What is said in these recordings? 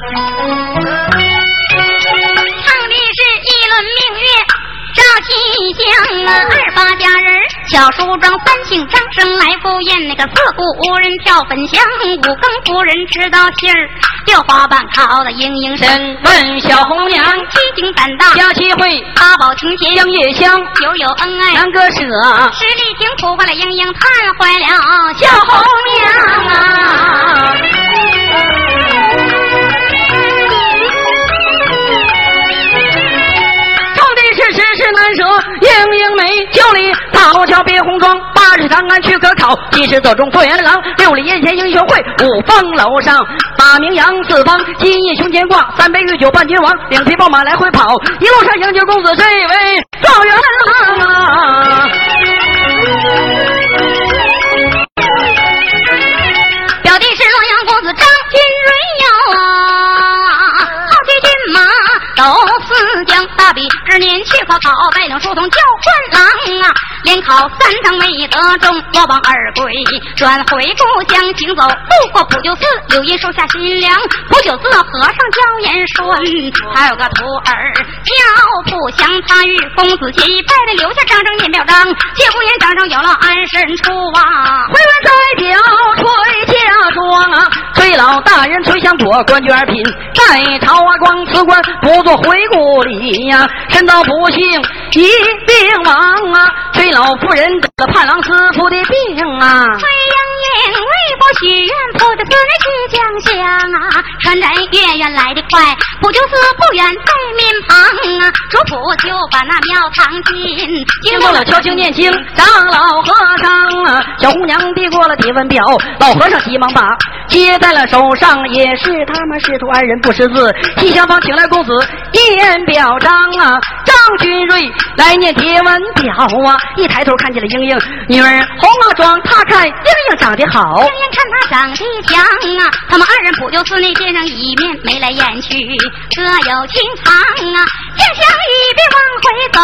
的是一轮明月。照西厢啊，二八佳人小梳妆，三请张生来赴宴。那个四姑人跳粉香，五更夫人吃到信儿，六花板烤的嘤嘤身。问小红娘，七星胆大，佳期会八宝清甜，香月香，久有恩爱，难割舍。十里亭哭坏了莺莺，叹坏了小红娘啊。舍莺莺美，九里桃桥别红妆，八里长安去科考，七十走中状元郎，六里宴前英雄会，五凤楼上。把名扬四方，金印胸前挂，三杯御酒伴君王，两匹宝马来回跑，一路上迎接公子，这位状元郎啊？表弟是洛阳公子张金瑞呀，比之年去科考，拜领书童叫官郎啊，连考三等没得中，落榜而归，转回故乡行走，路过普救寺，柳荫树下心凉。普救寺和尚教言顺，还有个徒儿叫不祥，他与公子结拜的留下张正念表彰，借不言张正有了安身处啊，回来再叫崔家庄啊，崔老大人崔祥多官居二品，在朝啊光辞官，不做回故里呀。难道不幸一病亡啊！崔老夫人得了盼郎师傅的病啊！崔莺莺为国许愿，不得子女去江乡啊！传来月圆来的快，不就是不远在面旁！主仆就把那庙堂进，经过了敲经念经，长老和尚啊，小姑娘递过了体温表，老和尚急忙把接在了手上，也是他们师徒二人不识字，西厢房请来公子验表彰啊。张君瑞来念贴文表啊！一抬头看见了英英女儿红了妆，他看英英长得好，英英看她长得强啊！他们二人不就寺内见上一面，眉来眼去各有情长啊！将相一别往回走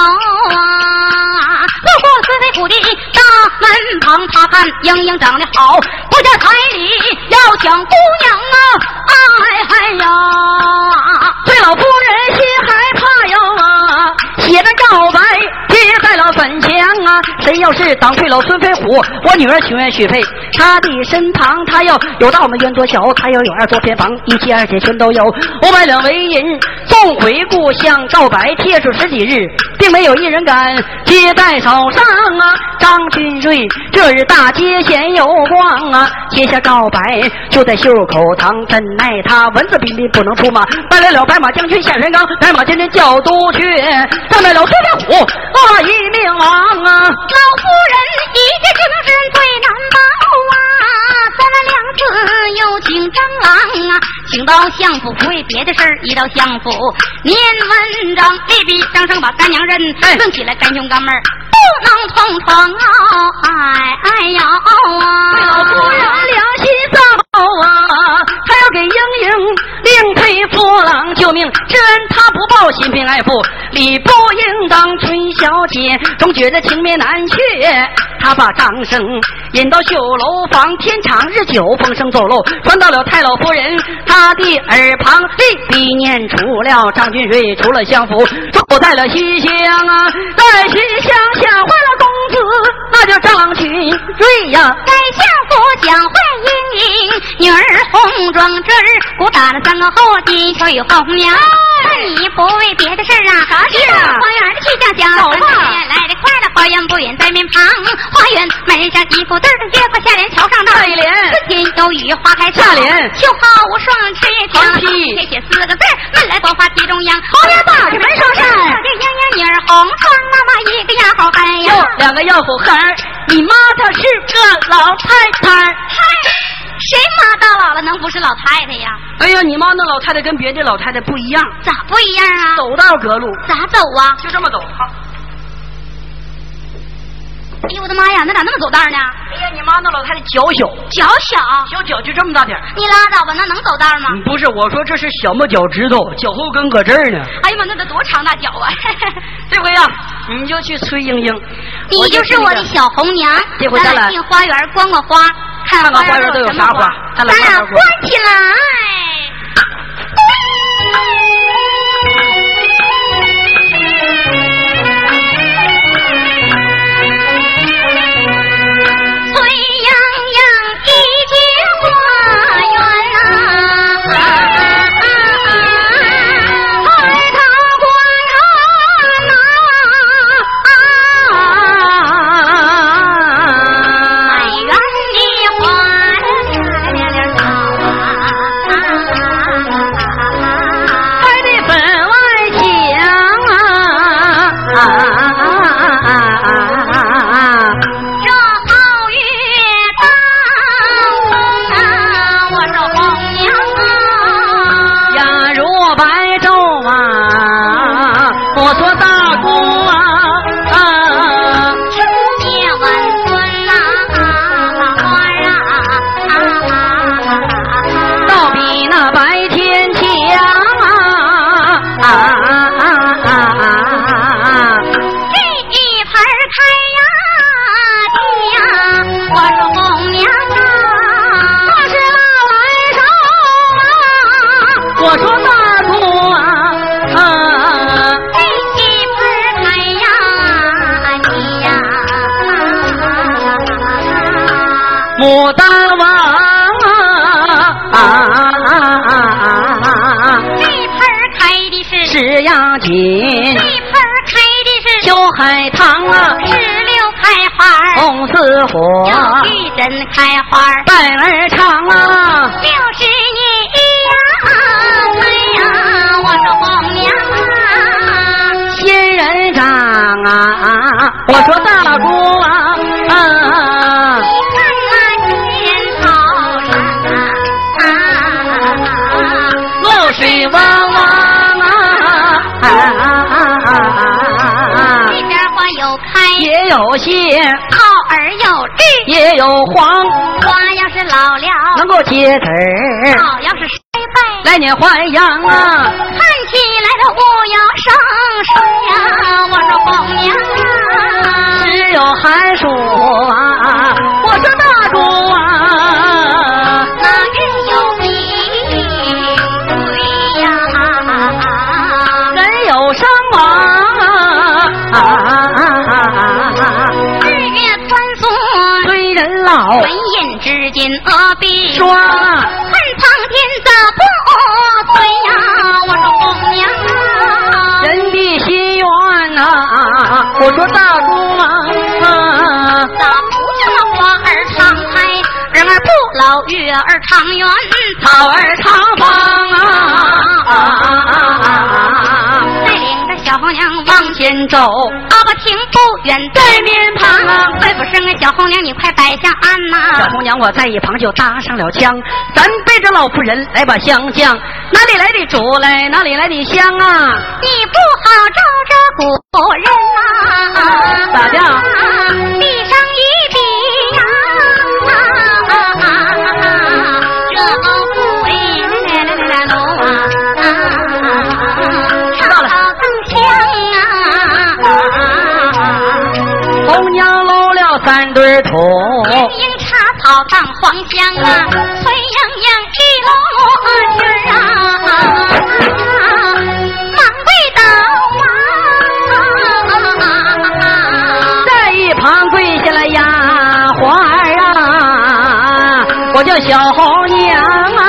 啊！路过四妃府的大门旁，他看英英长得好，不叫彩礼要抢姑娘啊！哎嗨呀！对老夫人要是当配了孙飞虎，我女儿情愿许配他的身旁。他要有大门院多小，他要有二座偏房，一妻二妾全都有。五百两为银送回故乡，告白贴出十几日，并没有一人敢接在手上啊！张君瑞这日大街闲游逛啊！写下告白就在袖口藏，怎奈他文字彬彬不能出马，带来了白马将军下山岗，白马将军叫都却。上来了孙飞虎，啊一命亡啊！老夫人一介情深最难保啊！三番两次又请张郎啊，请到相府不为别的事儿，一到相府念文章，立笔张生把干娘认，论起来干兄干妹儿不能同床啊！哎哎呦啊！老夫人良心造好啊，他要给英英另配夫郎救命，之恩他不报，心平爱富。理不应当，崔小姐总觉得情面难却。他把张生引到绣楼房，天长日久，风声走漏，传到了太老夫人他的耳旁，立笔念出了张君瑞出了相府，住在了西厢啊，在西厢吓坏了公子，那叫张君瑞呀，在相府讲坏英英女儿红妆针儿，鼓打了三个后金秋红娘。你不为别的事儿啊？啥事啊？花园的气象响，走吧。来的快了，花园不远在面旁。花园门上一副对儿，月过下联桥上上一联。春天有雨花开，下联。秋毫无霜，春也长。贴写四个字门来多花地中央。花园大门上上。这莺莺女儿红妆，那么一个丫鬟还有两个要虎孩儿。你妈她是个老太太。嗨。谁妈到老了能不是老太太呀？哎呀，你妈那老太太跟别的老太太不一样。咋不一样啊？走道隔路。咋走啊？就这么走。哎呦我的妈呀，那咋那么走道呢？哎呀，你妈那老太太脚小。脚小？小脚就这么大点你拉倒吧，那能走道吗？不是，我说这是小拇脚趾头，脚后跟搁这儿呢。哎呀妈，那得多长大脚啊！这回呀，你就去崔莺莺。你就是我的小红娘。这回咱俩进花园观观花。看看花园都有啥花？咱俩关起来。盆开的是秋海棠啊，石榴开花红似火，玉针开花带儿长啊，六十年呀，哎呀，我说红娘啊，仙人掌啊，我说有黄，花要是老了，能够结籽儿，草要是衰败。来年还阳啊！看起来它我要生水呀，我说红娘啊，只有寒暑啊，何必说恨苍天咋不对呀？我说红娘啊，人的心愿呐，我说大姑啊，咋不叫那花儿常开，人儿不老，月儿常圆，草儿长放啊，带领着小红娘往前走，阿爸听不远，在面旁。快不声啊，小红娘你快摆下案呐、小红娘，我在一旁就搭上了枪，咱背着老仆人来把香降，哪里来的主来，哪里来的香啊？你不好招着古人呐、咋的放黄香啊，翠莺莺一箩裙儿啊，忙跪倒啊，在一旁跪下了丫鬟儿啊，我叫小红娘啊，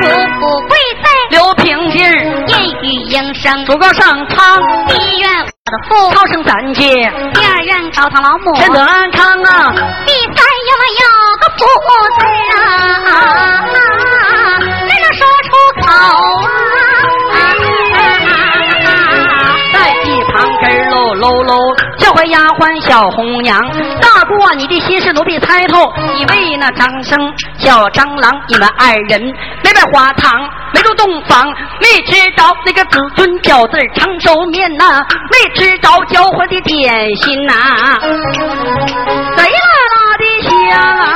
夫妇跪在刘平弟儿，言语应声，主告上苍，第一院的父，超生三界，第二任高堂老母，真得安康啊！第三院我有个福字啊，只能说出口啊。在一旁跟儿喽喽喽，教坏丫鬟小红娘。大姑啊，你的心事奴婢猜透，你为那张生小蟑螂，你们二人没拜花堂，没入洞房，没吃着那个子孙饺子长寿面呐、没吃着交换的点心呐、贼拉拉的香！啊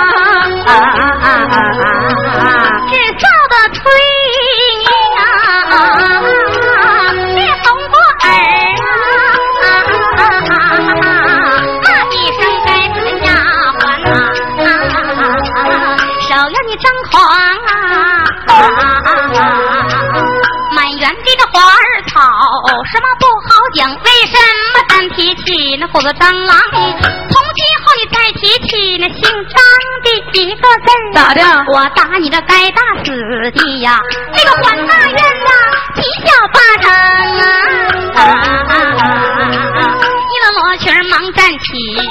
起那虎子蟑螂？从今后你再提起那姓张的一个字儿，咋的？我打你这该打死的呀！这个还大院呐，几小八成啊！一个罗裙儿忙站起，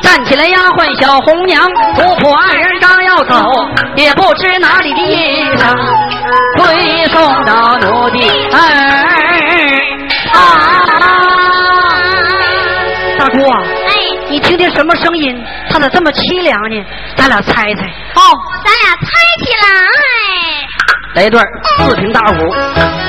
站起来，丫鬟小红娘，婆婆二人刚要走，也不知哪里的衣裳，推送到奴的儿啊！大姑啊，哎，你听听什么声音？他咋这么凄凉呢？咱俩猜猜。哦，咱俩猜起来。来一段四平大鼓。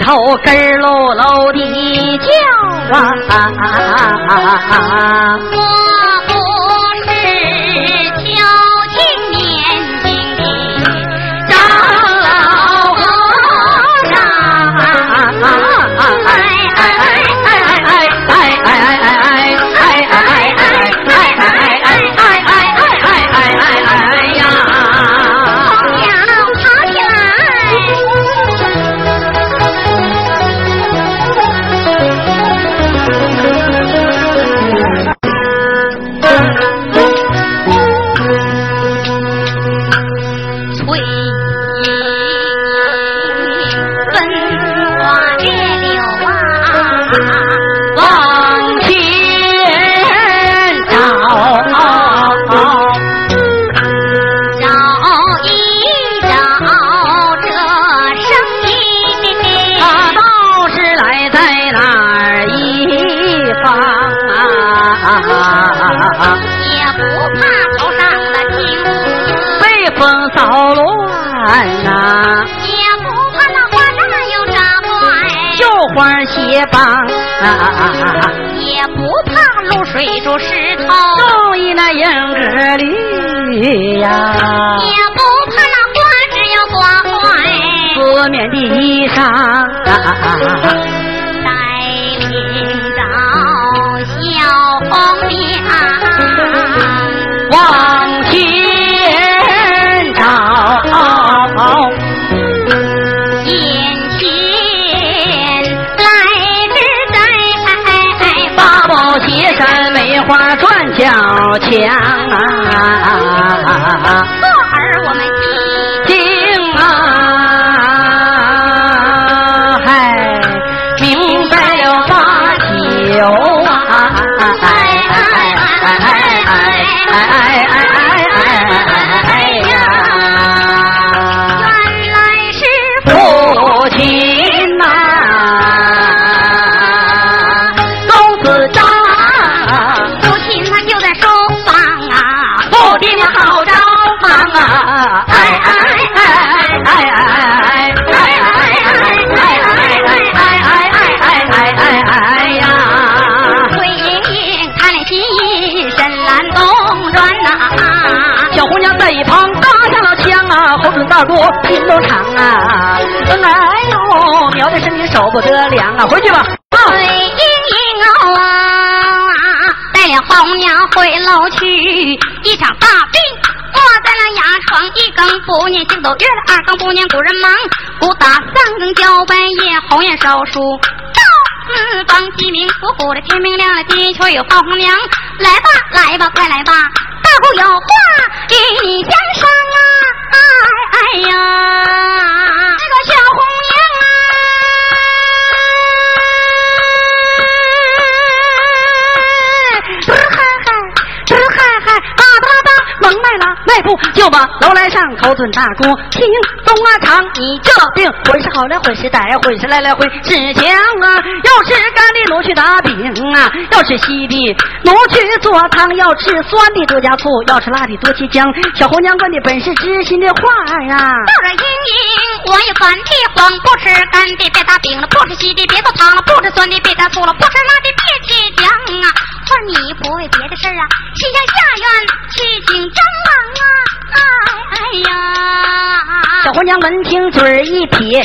头根儿露露的叫啊！也帮，也不怕露水着石头，注意那英格绿呀，也不怕那花枝要刮坏四面的衣裳，带领着小红娘往前找。花转角墙。啊，大哥心都长啊！哎呦，苗的身你受不得凉啊！回去吧。水莺莺啊，带领红娘回楼去，一场大病卧在了牙床，一更不念经都约了，二更不念古人忙，鼓打三更交半夜，红颜烧书到四方鸡鸣虎虎的天明亮了，的确有红娘，来吧来吧快来吧，大姑有话与你讲商啊！哎呀，这个小伙哒，甭来了，卖不就把楼来上，口准大姑听东啊长，你这病混是好来混是歹，混是来来回是强啊。要吃干的奴去打饼啊，要吃稀的奴去做汤，要吃酸的多加醋，要吃辣的多切姜。小红娘问的本是知心的话呀。到了莺莺，我也烦的慌，不吃干的别打饼了，不吃稀的别做汤了，不吃酸的别加醋了，不吃辣的别切姜啊。说你不为别的事啊，心想下院去请张王啊。哎哎呀！小红娘闻听嘴一撇，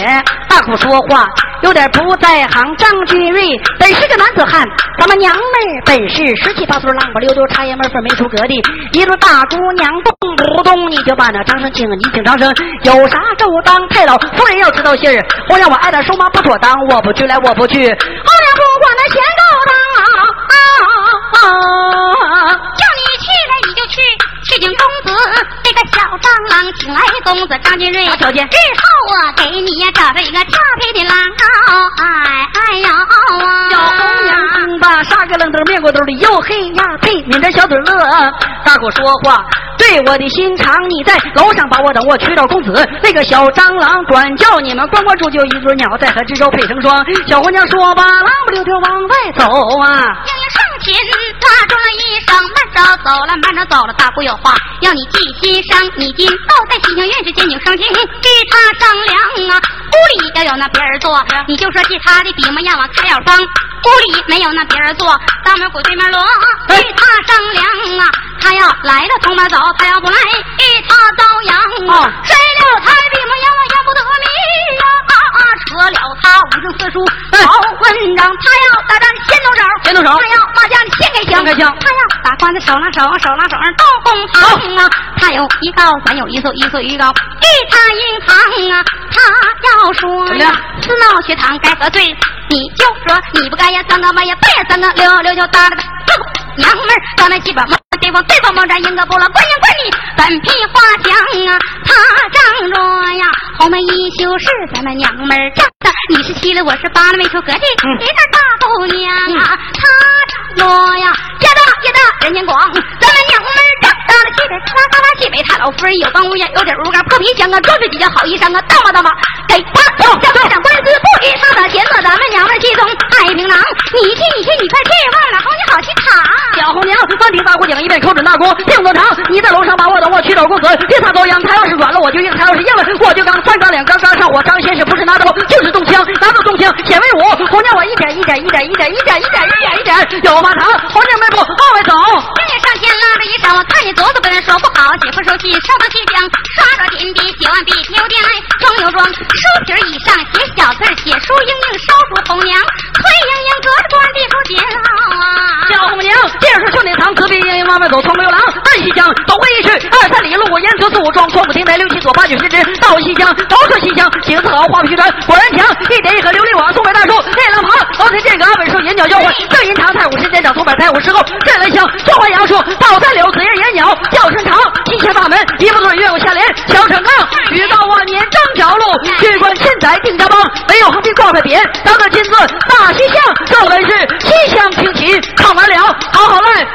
大口说话有点不在行。张君瑞本是个男子汉，咱们娘们儿本是十七八岁浪不溜丢，茶叶门缝没出格的。一路大姑娘动不动你就把那张生请，你请张生有啥就当太老夫人要知道信儿，我让我挨点收妈不妥当，我不去来我不去。后娘不管那钱请，来公子张金瑞，小姐日后我给你呀找着一个调皮的郎，哎哎呦啊！小红娘听罢，杀个愣头，面过兜里又嘿呀呸，抿着小嘴乐。大伙说话对我的心肠，你在楼上把我等，我去找公子。那个小蟑螂管叫你们关关住，就一只鸟在河之洲配成双。小红娘说罢，浪不溜丢往外走啊。英英上前住了一声，慢着走了，慢着走了。大姑有话要你记心上，你今后在西厢院是见景生情，给他商量啊。屋里要有那别人坐，你就说借他的笔墨让我开了方。屋里没有那别人坐，大门鬼对面锣，与他商量啊。他要来了同班走，他要不来与他遭殃啊。谁了他的笔墨让我言不得理呀。扯了他五经四书好混账，他要打仗先动手，先动手他要骂架先开枪，先开枪他要打官司手拉手，手拉手斗公堂啊。他有一高，咱有一宿，一宿一高，与他银行啊。他要说私闹学堂该何罪？你就说你不该呀，三个半夜半夜三个六六就打了个娘们儿，到那鸡巴猫对方对方猛战赢个不了，关键关你本皮花枪啊！他仗着呀，红门一宿是咱们娘们儿仗的，你是七了，我是八了，没出格的一个大姑娘啊！他仗着呀，家大业大人间广，咱们娘们儿仗到了西北，咔啦咔啦西北，他老夫人有帮无眼，有点屋干破皮箱啊，装着几件好衣裳啊，大吧大吧，给他走，叫队长官司不给他打钱了，咱们娘们儿气中太平郎，你去你去，你快去忘了，好你好去躺。小红娘翻听大姑讲一遍，口准大姑并不长。你在楼上把我等，我去找公子，别他遭殃。他要是软了，我就硬；他要是硬了，我就刚。三刚两刚刚上，火张先生不是拿刀就是动枪，拿刀动枪显威武。红娘我一点一点一点一点一点一点一点一点有马糖。红娘迈步往外走，今日上天拉着衣裳，我看你左手跟人说不好，姐夫手气上到气江，刷刷点笔写完笔，牛庄，书皮儿以上写小字儿，写书英英烧书红娘，崔莺莺隔着关递出节啊。小红娘这是顺天堂，隔壁莺莺往外走，从没有狼。暗西江走过一去，二三里路过烟村四五庄，庄不停台六七左八九十枝到西厢，都说西厢景色好，画皮船果然强，一点一河琉璃瓦，松柏大树内廊旁，楼台这个二本树银鸟交换，正银堂太武时间长，松柏太武时候镇来香，中华杨树倒三柳，紫叶野鸟叫声长，西厢大门一不对，月有下联，小城杠，雨到万年张角路，去观千载定家邦，没有横批挂块匾，当个金字大西厢，这本是西厢听琴，唱完了，好好来。